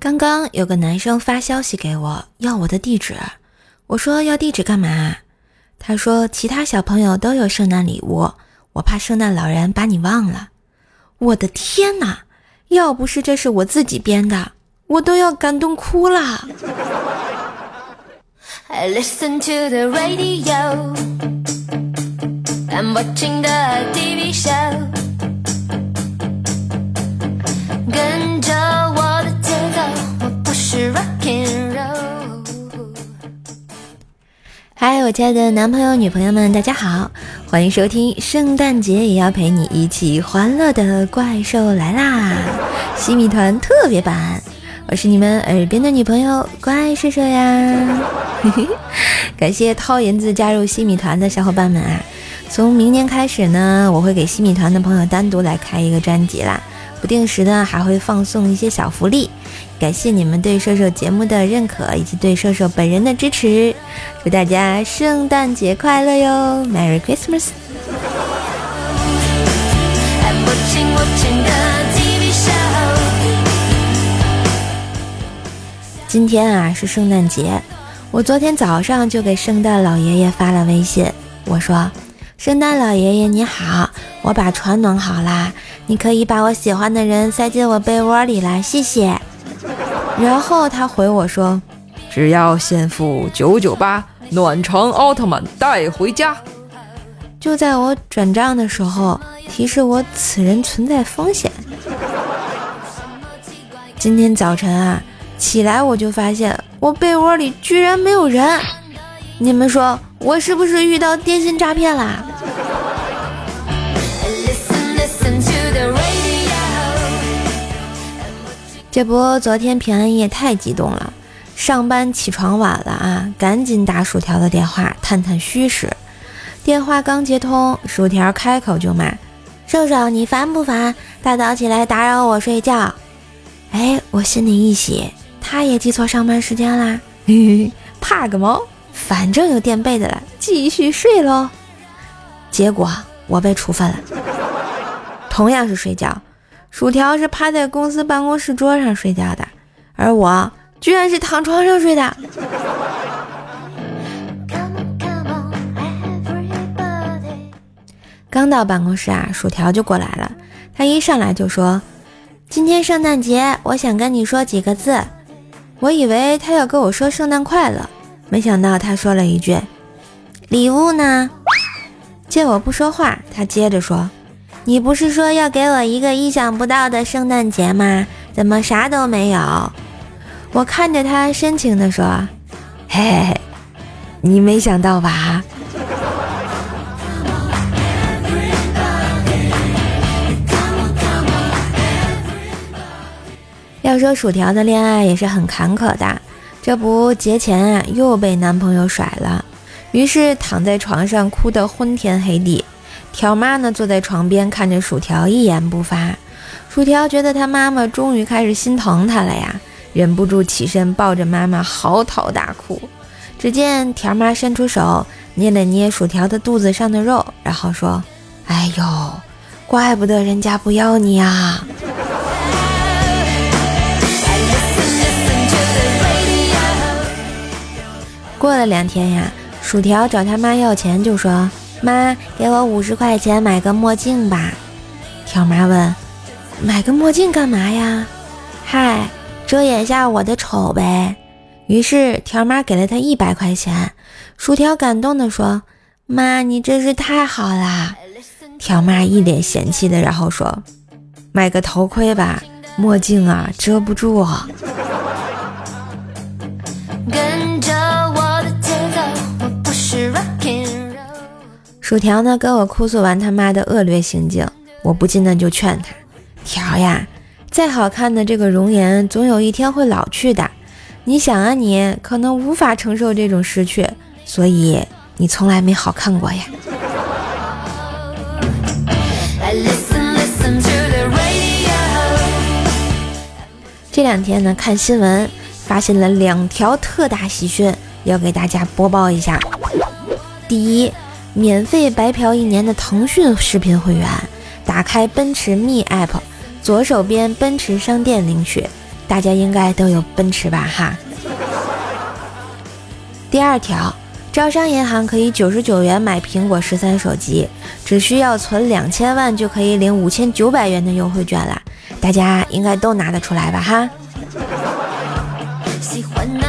刚刚有个男生发消息给我，要我的地址。我说要地址干嘛？他说其他小朋友都有圣诞礼物，我怕圣诞老人把你忘了。我的天哪！要不是这是我自己编的，我都要感动哭了。我亲爱的男朋友、女朋友们，大家好，欢迎收听圣诞节也要陪你一起欢乐的怪兽来啦！西米团特别版。我是你们耳边的女朋友怪兽兽呀，感谢掏银子加入西米团的小伙伴们啊！从明年开始呢，我会给西米团的朋友单独来开一个专辑啦，不定时的还会放送一些小福利。感谢你们对兽兽节目的认可以及对兽兽本人的支持，祝大家圣诞节快乐哟，Merry Christmas！今天啊是圣诞节，我昨天早上就给圣诞老爷爷发了微信，我说：“圣诞老爷爷你好，我把床暖好啦，你可以把我喜欢的人塞进我被窝里来，谢谢。”然后他回我说：“只要先付九九八，暖床奥特曼带回家。”就在我转账的时候，提示我此人存在风险。今天早晨啊。起来我就发现我被窝里居然没有人，你们说我是不是遇到电信诈骗啦？这不，昨天平安夜太激动了，上班起床晚了啊，赶紧打薯条的电话探探虚实。电话刚接通，薯条开口就骂：“瘦瘦，你烦不烦？大早起来打扰我睡觉。”哎，我心里一喜。他也记错上班时间啦，怕个毛！反正有垫被子了，继续睡喽。结果我被处分了。同样是睡觉，薯条是趴在公司办公室桌上睡觉的，而我居然是躺床上睡的。刚到办公室啊，薯条就过来了。他一上来就说：“今天圣诞节，我想跟你说几个字。”我以为他要跟我说圣诞快乐，没想到他说了一句：“礼物呢？”见我不说话，他接着说：“你不是说要给我一个意想不到的圣诞节吗？怎么啥都没有？”我看着他深情地说：“嘿嘿嘿，你没想到吧？”要说薯条的恋爱也是很坎坷的，这不节前啊又被男朋友甩了，于是躺在床上哭得昏天黑地。条妈呢坐在床边看着薯条一言不发，薯条觉得他妈妈终于开始心疼他了呀，忍不住起身抱着妈妈嚎啕大哭。只见条妈伸出手捏了捏薯条的肚子上的肉，然后说：“哎呦，怪不得人家不要你啊。”过了两天呀，薯条找他妈要钱，就说：“妈，给我五十块钱买个墨镜吧。”条妈问：“买个墨镜干嘛呀？”“嗨，遮掩下我的丑呗。”于是条妈给了他一百块钱。薯条感动地说：“妈，你真是太好啦！”条妈一脸嫌弃的，然后说：“买个头盔吧，墨镜啊遮不住。”薯条呢，跟我哭诉完他妈的恶劣行径，我不禁的就劝他：条呀，再好看的这个容颜，总有一天会老去的。你想啊，你可能无法承受这种失去，所以你从来没好看过呀。这两天呢，看新闻发现了两条特大喜讯，要给大家播报一下。第一。免费白嫖一年的腾讯视频会员，打开奔驰 Me App，左手边奔驰商店领取。大家应该都有奔驰吧？哈。第二条，招商银行可以九十九元买苹果十三手机，只需要存两千万就可以领五千九百元的优惠券啦！大家应该都拿得出来吧？哈。喜欢的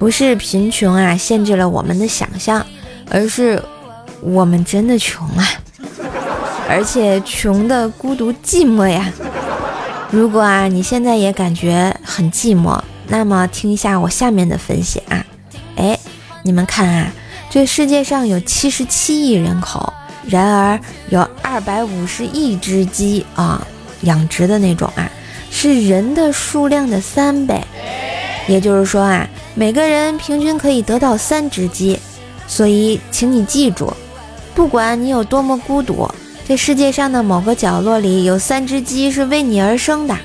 不是贫穷啊，限制了我们的想象，而是我们真的穷啊，而且穷的孤独寂寞呀。如果啊你现在也感觉很寂寞，那么听一下我下面的分析啊。哎，你们看啊，这世界上有七十七亿人口，然而有二百五十亿只鸡啊，养殖的那种啊，是人的数量的三倍。也就是说啊。每个人平均可以得到三只鸡，所以请你记住，不管你有多么孤独，这世界上的某个角落里有三只鸡是为你而生的。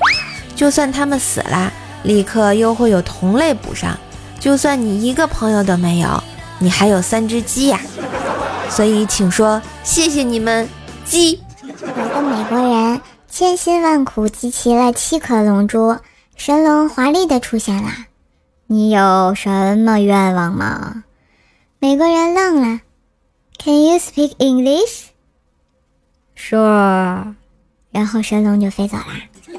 就算它们死了，立刻又会有同类补上。就算你一个朋友都没有，你还有三只鸡呀。所以请说谢谢你们，鸡。有个美国人千辛万苦集齐了七颗龙珠，神龙华丽的出现了。你有什么愿望吗？美国人愣了。Can you speak English? Sure。然后神龙就飞走了。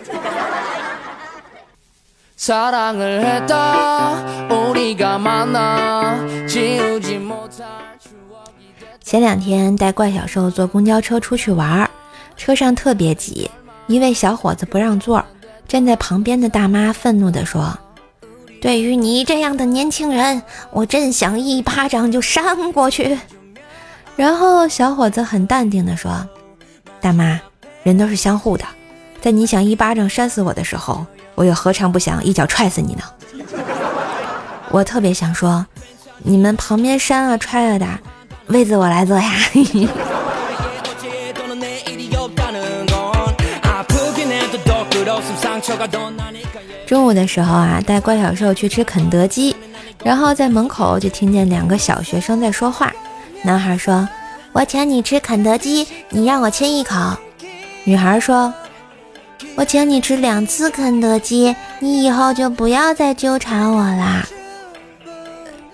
前两天带怪小兽坐公交车出去玩，车上特别挤，一位小伙子不让座，站在旁边的大妈愤怒地说。对于你这样的年轻人，我真想一巴掌就扇过去。然后小伙子很淡定地说：“大妈，人都是相互的，在你想一巴掌扇死我的时候，我又何尝不想一脚踹死你呢？” 我特别想说，你们旁边扇啊踹啊的，位子我来坐呀。中午的时候啊，带怪小兽去吃肯德基，然后在门口就听见两个小学生在说话。男孩说：“我请你吃肯德基，你让我亲一口。”女孩说：“我请你吃两次肯德基，你以后就不要再纠缠我啦。”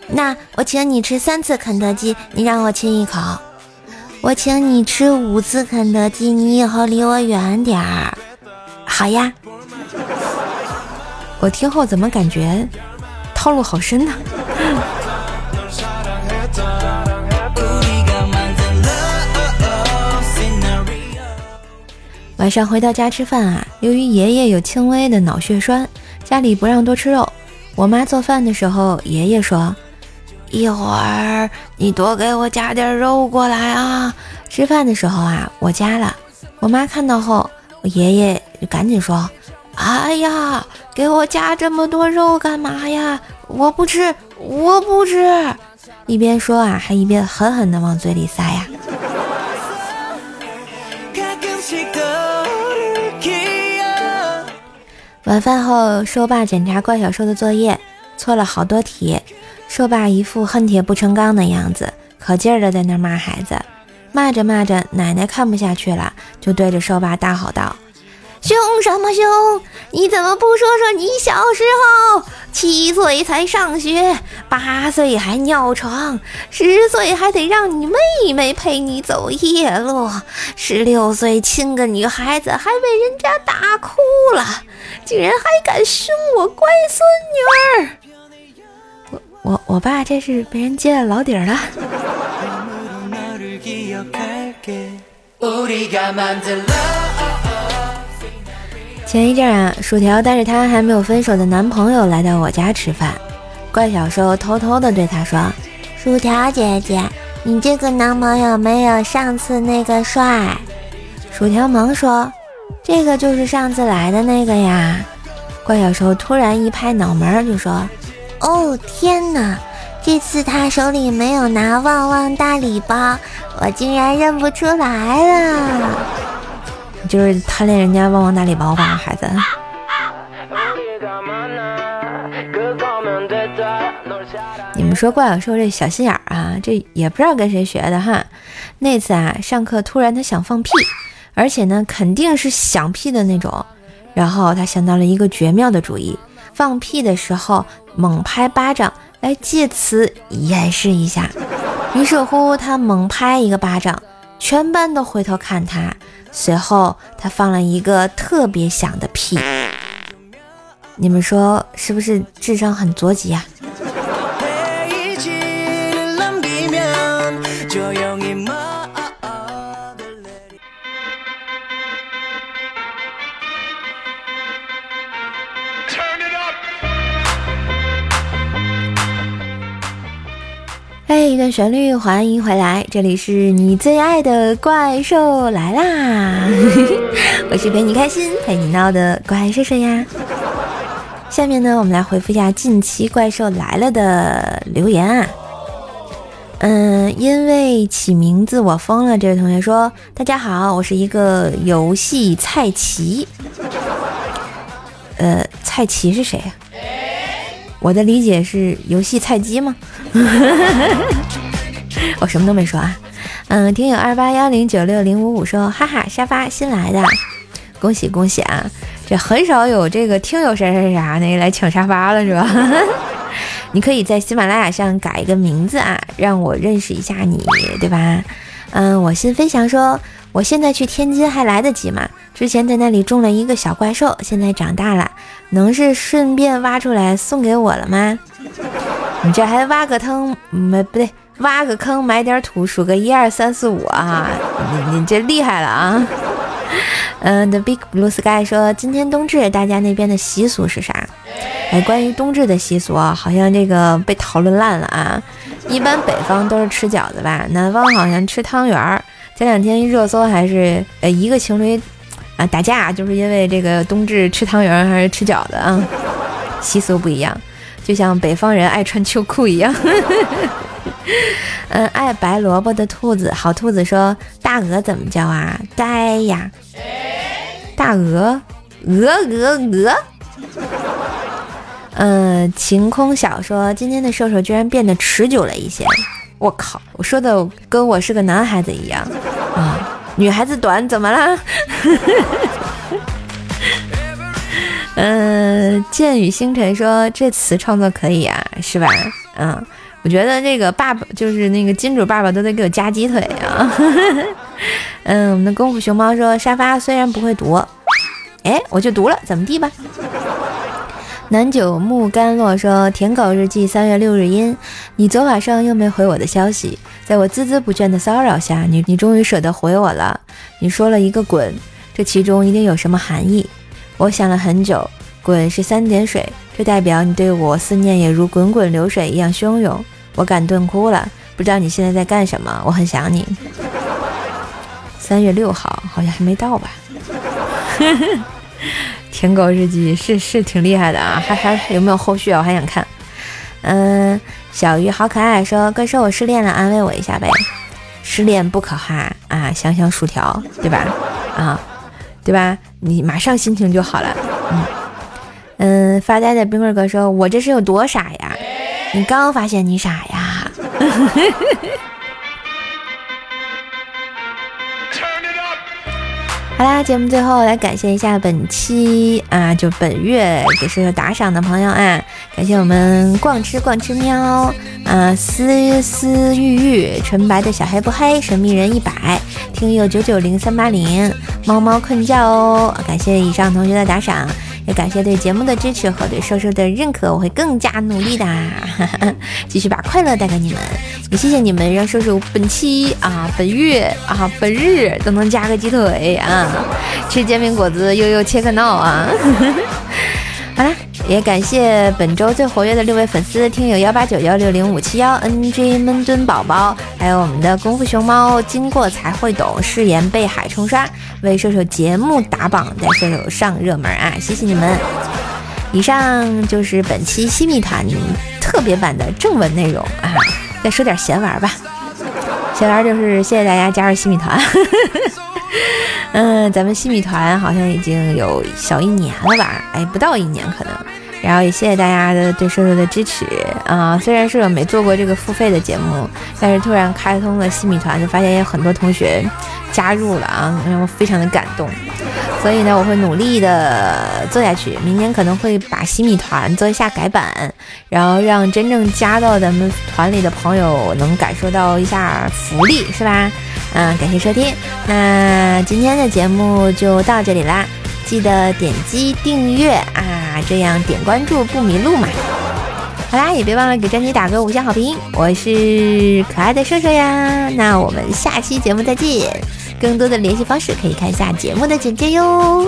那我请你吃三次肯德基，你让我亲一口。我请你吃五次肯德基，你以后离我远点儿。好呀。我听后怎么感觉套路好深呢？晚上回到家吃饭啊，由于爷爷有轻微的脑血栓，家里不让多吃肉。我妈做饭的时候，爷爷说：“一会儿你多给我加点肉过来啊。”吃饭的时候啊，我加了。我妈看到后，我爷爷就赶紧说。哎呀，给我加这么多肉干嘛呀？我不吃，我不吃。一边说啊，还一边狠狠地往嘴里塞呀。晚饭后，兽爸检查怪小兽的作业，错了好多题。兽爸一副恨铁不成钢的样子，可劲儿的在那骂孩子。骂着骂着，奶奶看不下去了，就对着兽爸大吼道。凶什么凶？你怎么不说说你小时候？七岁才上学，八岁还尿床，十岁还得让你妹妹陪你走夜路，十六岁亲个女孩子还被人家打哭了，竟然还敢凶我乖孙女儿！我我我爸这是被人揭了老底了。前一阵啊，薯条带着她还没有分手的男朋友来到我家吃饭，怪小兽偷偷的对他说：“薯条姐姐，你这个男朋友没有上次那个帅。”薯条忙说：“这个就是上次来的那个呀。”怪小兽突然一拍脑门就说：“哦天哪，这次他手里没有拿旺旺大礼包，我竟然认不出来了。”就是贪恋人家旺旺大礼包吧，孩子。你们说怪兽这小心眼儿啊，这也不知道跟谁学的哈。那次啊，上课突然他想放屁，而且呢，肯定是响屁的那种。然后他想到了一个绝妙的主意，放屁的时候猛拍巴掌，来借此掩饰一下。于是乎，他猛拍一个巴掌，全班都回头看他。随后，他放了一个特别响的屁。你们说是不是智商很捉急啊？哎，一段旋律，欢迎回来，这里是你最爱的怪兽来啦！我是陪你开心、陪你闹的怪兽兽呀。下面呢，我们来回复一下近期怪兽来了的留言啊。嗯，因为起名字我疯了，这位同学说：“大家好，我是一个游戏菜奇。”呃，菜奇是谁呀？我的理解是游戏菜鸡吗？我什么都没说啊。嗯，听友二八幺零九六零五五说，哈哈，沙发新来的，恭喜恭喜啊！这很少有这个听友啥啥啥那个来抢沙发了是吧？你可以在喜马拉雅上改一个名字啊，让我认识一下你，对吧？嗯，我心飞翔说。我现在去天津还来得及吗？之前在那里种了一个小怪兽，现在长大了，能是顺便挖出来送给我了吗？你这还挖个坑没不对，挖个坑埋点土，数个一二三四五啊！你你这厉害了啊！嗯，The Big Blue Sky 说，今天冬至，大家那边的习俗是啥？哎，关于冬至的习俗啊，好像这个被讨论烂了啊。一般北方都是吃饺子吧，南方好像吃汤圆儿。前两天热搜还是呃一个情侣啊打架，就是因为这个冬至吃汤圆还是吃饺子啊，习俗不一样，就像北方人爱穿秋裤一样。嗯，爱白萝卜的兔子，好兔子说大鹅怎么叫啊？呆呀，大鹅，鹅鹅鹅。嗯，晴空小说今天的射手居然变得持久了一些。我靠！我说的跟我是个男孩子一样啊，女孩子短怎么了？嗯，剑雨星辰说这词创作可以啊，是吧？嗯，我觉得这个爸爸就是那个金主爸爸都得给我夹鸡腿啊。嗯，我们的功夫熊猫说沙发虽然不会读，哎，我就读了，怎么地吧？南九木甘洛说：“舔狗日记三月六日阴，你昨晚上又没回我的消息，在我孜孜不倦的骚扰下，你你终于舍得回我了。你说了一个滚，这其中一定有什么含义。我想了很久，滚是三点水，这代表你对我思念也如滚滚流水一样汹涌，我感动哭了。不知道你现在在干什么？我很想你。三月六号好像还没到吧？” 舔狗日记是是挺厉害的啊，还还有没有后续啊？我还想看。嗯，小鱼好可爱，说哥说我失恋了，安慰我一下呗。失恋不可怕啊，想想薯条，对吧？啊，对吧？你马上心情就好了。嗯嗯，发呆的冰棍哥说，我这是有多傻呀？你刚发现你傻呀？好啦，节目最后来感谢一下本期啊，就本月给是打赏的朋友啊，感谢我们逛吃逛吃喵啊，思思玉玉，纯白的小黑不黑，神秘人一百，听友九九零三八零，猫猫困觉哦，感谢以上同学的打赏。也感谢对节目的支持和对瘦瘦的认可，我会更加努力的，继续把快乐带给你们。也谢谢你们让瘦瘦本期啊、本月啊、本日都能加个鸡腿啊，吃煎饼果子悠悠切克闹啊。好啦，也感谢本周最活跃的六位粉丝听友幺八九幺六零五七幺 NG 闷墩宝宝，还有我们的功夫熊猫，经过才会懂，誓言被海冲刷，为射手节目打榜，带射手上热门啊！谢谢你们。以上就是本期西密团特别版的正文内容啊，再说点闲玩吧。闲玩就是谢谢大家加入西米团。呵 呵 嗯，咱们西米团好像已经有小一年了吧？哎，不到一年可能。然后也谢谢大家的对瘦瘦的支持啊！虽然瘦瘦没做过这个付费的节目，但是突然开通了西米团，就发现有很多同学加入了啊，让我非常的感动。所以呢，我会努力的做下去。明年可能会把西米团做一下改版，然后让真正加到咱们团里的朋友能感受到一下福利，是吧？嗯，感谢收听，那今天的节目就到这里啦，记得点击订阅啊，啊这样点关注不迷路嘛。好啦，也别忘了给专辑打个五星好评。我是可爱的瘦瘦呀，那我们下期节目再见。更多的联系方式可以看一下节目的简介哟。